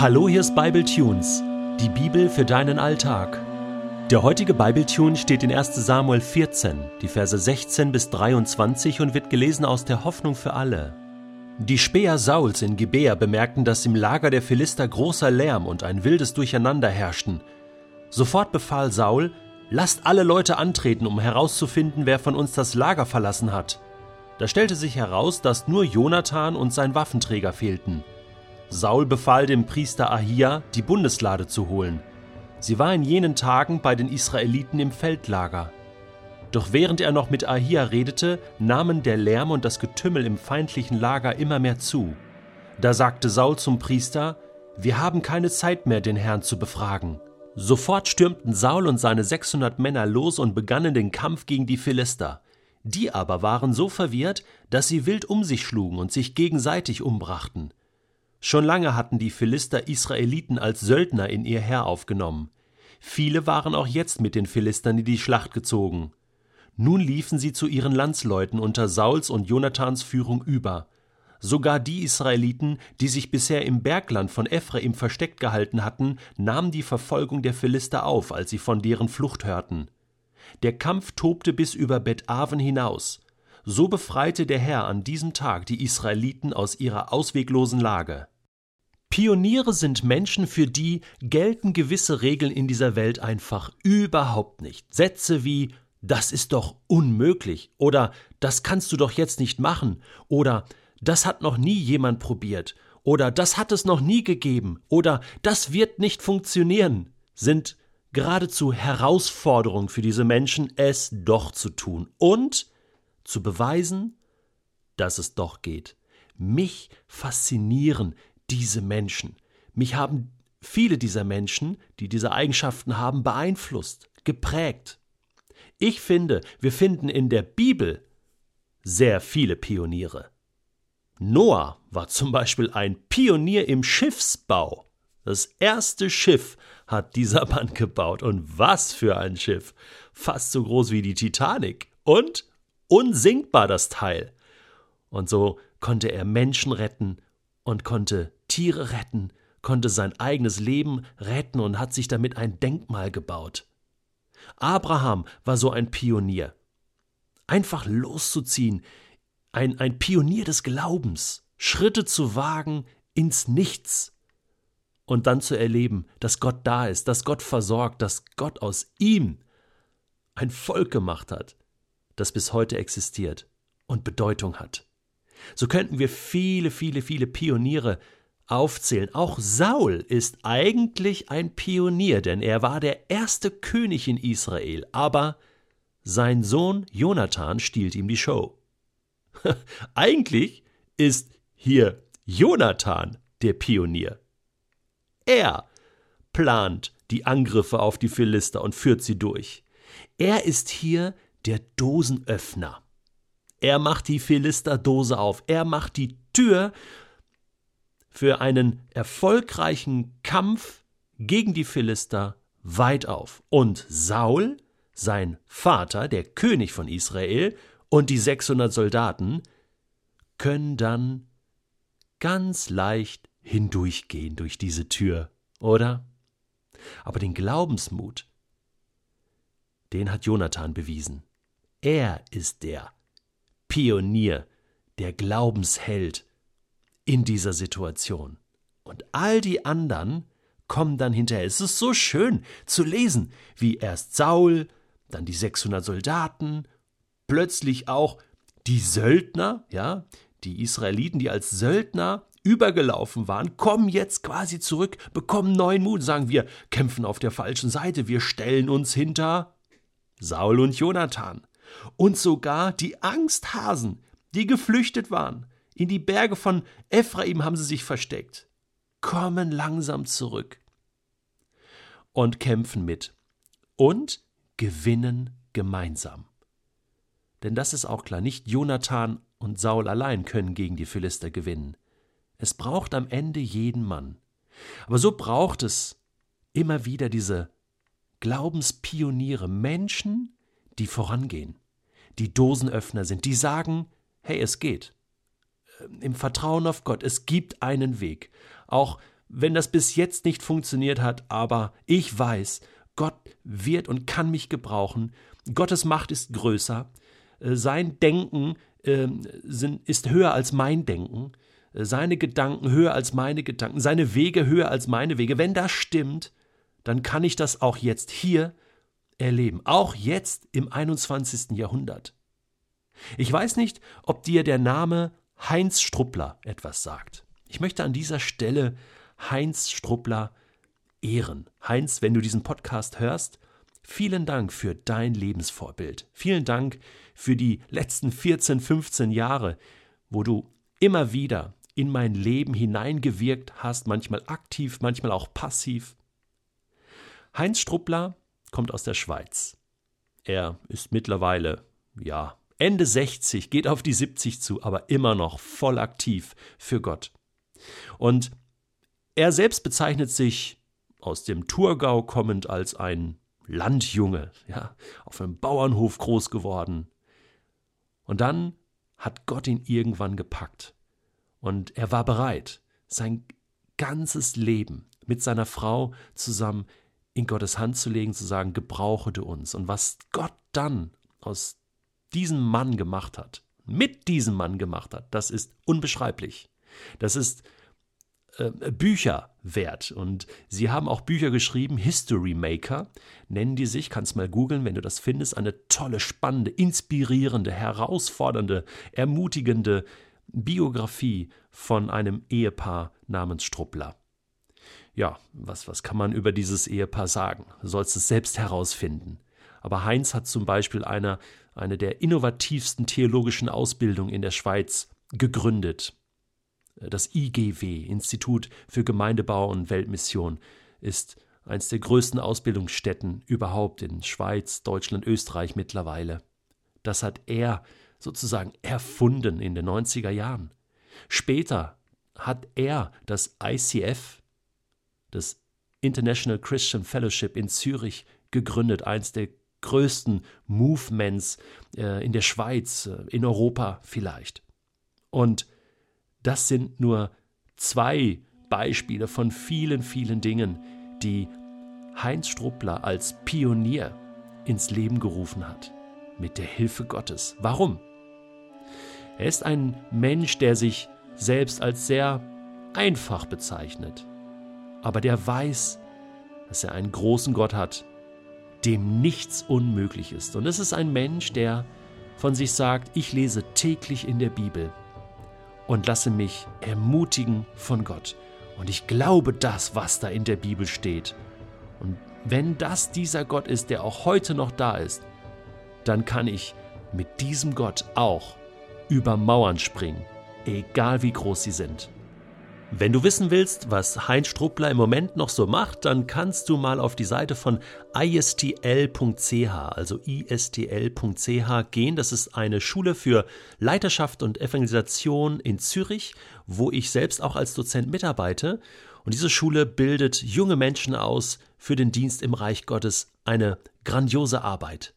Hallo, hier ist Bible Tunes, die Bibel für deinen Alltag. Der heutige Bible Tune steht in 1. Samuel 14, die Verse 16 bis 23 und wird gelesen aus der Hoffnung für alle. Die Späher Sauls in Gebea bemerkten, dass im Lager der Philister großer Lärm und ein wildes Durcheinander herrschten. Sofort befahl Saul, lasst alle Leute antreten, um herauszufinden, wer von uns das Lager verlassen hat. Da stellte sich heraus, dass nur Jonathan und sein Waffenträger fehlten. Saul befahl dem Priester Ahia, die Bundeslade zu holen. Sie war in jenen Tagen bei den Israeliten im Feldlager. Doch während er noch mit Ahia redete, nahmen der Lärm und das Getümmel im feindlichen Lager immer mehr zu. Da sagte Saul zum Priester, wir haben keine Zeit mehr, den Herrn zu befragen. Sofort stürmten Saul und seine 600 Männer los und begannen den Kampf gegen die Philister. Die aber waren so verwirrt, dass sie wild um sich schlugen und sich gegenseitig umbrachten. Schon lange hatten die Philister Israeliten als Söldner in ihr Heer aufgenommen. Viele waren auch jetzt mit den Philistern in die Schlacht gezogen. Nun liefen sie zu ihren Landsleuten unter Sauls und Jonathans Führung über. Sogar die Israeliten, die sich bisher im Bergland von Ephraim versteckt gehalten hatten, nahmen die Verfolgung der Philister auf, als sie von deren Flucht hörten. Der Kampf tobte bis über Bet-Aven hinaus. So befreite der Herr an diesem Tag die Israeliten aus ihrer ausweglosen Lage. Pioniere sind Menschen, für die gelten gewisse Regeln in dieser Welt einfach überhaupt nicht. Sätze wie das ist doch unmöglich oder das kannst du doch jetzt nicht machen oder das hat noch nie jemand probiert oder das hat es noch nie gegeben oder das wird nicht funktionieren, sind geradezu Herausforderung für diese Menschen, es doch zu tun und zu beweisen, dass es doch geht. Mich faszinieren diese Menschen. Mich haben viele dieser Menschen, die diese Eigenschaften haben, beeinflusst, geprägt. Ich finde, wir finden in der Bibel sehr viele Pioniere. Noah war zum Beispiel ein Pionier im Schiffsbau. Das erste Schiff hat dieser Mann gebaut. Und was für ein Schiff! Fast so groß wie die Titanic. Und unsinkbar das Teil. Und so konnte er Menschen retten und konnte Tiere retten, konnte sein eigenes Leben retten und hat sich damit ein Denkmal gebaut. Abraham war so ein Pionier. Einfach loszuziehen, ein, ein Pionier des Glaubens, Schritte zu wagen ins Nichts und dann zu erleben, dass Gott da ist, dass Gott versorgt, dass Gott aus ihm ein Volk gemacht hat, das bis heute existiert und Bedeutung hat. So könnten wir viele, viele, viele Pioniere aufzählen. Auch Saul ist eigentlich ein Pionier, denn er war der erste König in Israel, aber sein Sohn Jonathan stiehlt ihm die Show. eigentlich ist hier Jonathan der Pionier. Er plant die Angriffe auf die Philister und führt sie durch. Er ist hier der Dosenöffner. Er macht die Philisterdose auf. Er macht die Tür für einen erfolgreichen Kampf gegen die Philister weit auf. Und Saul, sein Vater, der König von Israel, und die 600 Soldaten können dann ganz leicht hindurchgehen durch diese Tür, oder? Aber den Glaubensmut, den hat Jonathan bewiesen. Er ist der Pionier, der Glaubensheld in dieser Situation. Und all die anderen kommen dann hinterher. Es ist so schön zu lesen, wie erst Saul, dann die 600 Soldaten, plötzlich auch die Söldner, ja, die Israeliten, die als Söldner übergelaufen waren, kommen jetzt quasi zurück, bekommen neuen Mut, sagen wir kämpfen auf der falschen Seite, wir stellen uns hinter Saul und Jonathan. Und sogar die Angsthasen, die geflüchtet waren, in die Berge von Ephraim haben sie sich versteckt, kommen langsam zurück und kämpfen mit und gewinnen gemeinsam. Denn das ist auch klar, nicht Jonathan und Saul allein können gegen die Philister gewinnen. Es braucht am Ende jeden Mann. Aber so braucht es immer wieder diese Glaubenspioniere, Menschen, die vorangehen, die Dosenöffner sind, die sagen, hey, es geht. Im Vertrauen auf Gott, es gibt einen Weg. Auch wenn das bis jetzt nicht funktioniert hat, aber ich weiß, Gott wird und kann mich gebrauchen. Gottes Macht ist größer. Äh, sein Denken äh, sind, ist höher als mein Denken. Äh, seine Gedanken höher als meine Gedanken. Seine Wege höher als meine Wege. Wenn das stimmt, dann kann ich das auch jetzt hier erleben. Auch jetzt im 21. Jahrhundert. Ich weiß nicht, ob dir der Name Heinz Struppler etwas sagt. Ich möchte an dieser Stelle Heinz Struppler ehren. Heinz, wenn du diesen Podcast hörst, vielen Dank für dein Lebensvorbild. Vielen Dank für die letzten 14, 15 Jahre, wo du immer wieder in mein Leben hineingewirkt hast, manchmal aktiv, manchmal auch passiv. Heinz Struppler kommt aus der Schweiz. Er ist mittlerweile, ja, Ende 60, geht auf die 70 zu, aber immer noch voll aktiv für Gott. Und er selbst bezeichnet sich aus dem Thurgau kommend als ein Landjunge, ja, auf einem Bauernhof groß geworden. Und dann hat Gott ihn irgendwann gepackt. Und er war bereit, sein ganzes Leben mit seiner Frau zusammen in Gottes Hand zu legen, zu sagen, gebrauche du uns. Und was Gott dann aus diesem Mann gemacht hat, mit diesem Mann gemacht hat, das ist unbeschreiblich. Das ist äh, Bücher wert. Und sie haben auch Bücher geschrieben, History Maker nennen die sich, kannst mal googeln, wenn du das findest, eine tolle, spannende, inspirierende, herausfordernde, ermutigende Biografie von einem Ehepaar namens Struppler. Ja, was, was kann man über dieses Ehepaar sagen? Du sollst es selbst herausfinden. Aber Heinz hat zum Beispiel eine, eine der innovativsten theologischen Ausbildungen in der Schweiz gegründet. Das IGW, Institut für Gemeindebau und Weltmission, ist eines der größten Ausbildungsstätten überhaupt in Schweiz, Deutschland, Österreich mittlerweile. Das hat er sozusagen erfunden in den 90er Jahren. Später hat er das ICF, das International Christian Fellowship in Zürich, gegründet, eines der größten Movements äh, in der Schweiz, äh, in Europa vielleicht. Und das sind nur zwei Beispiele von vielen, vielen Dingen, die Heinz Struppler als Pionier ins Leben gerufen hat. Mit der Hilfe Gottes. Warum? Er ist ein Mensch, der sich selbst als sehr einfach bezeichnet, aber der weiß, dass er einen großen Gott hat, dem nichts unmöglich ist. Und es ist ein Mensch, der von sich sagt, ich lese täglich in der Bibel und lasse mich ermutigen von Gott. Und ich glaube das, was da in der Bibel steht. Und wenn das dieser Gott ist, der auch heute noch da ist, dann kann ich mit diesem Gott auch über Mauern springen, egal wie groß sie sind. Wenn du wissen willst, was Heinz Struppler im Moment noch so macht, dann kannst du mal auf die Seite von istl.ch, also istl.ch gehen. Das ist eine Schule für Leiterschaft und Evangelisation in Zürich, wo ich selbst auch als Dozent mitarbeite. Und diese Schule bildet junge Menschen aus für den Dienst im Reich Gottes. Eine grandiose Arbeit.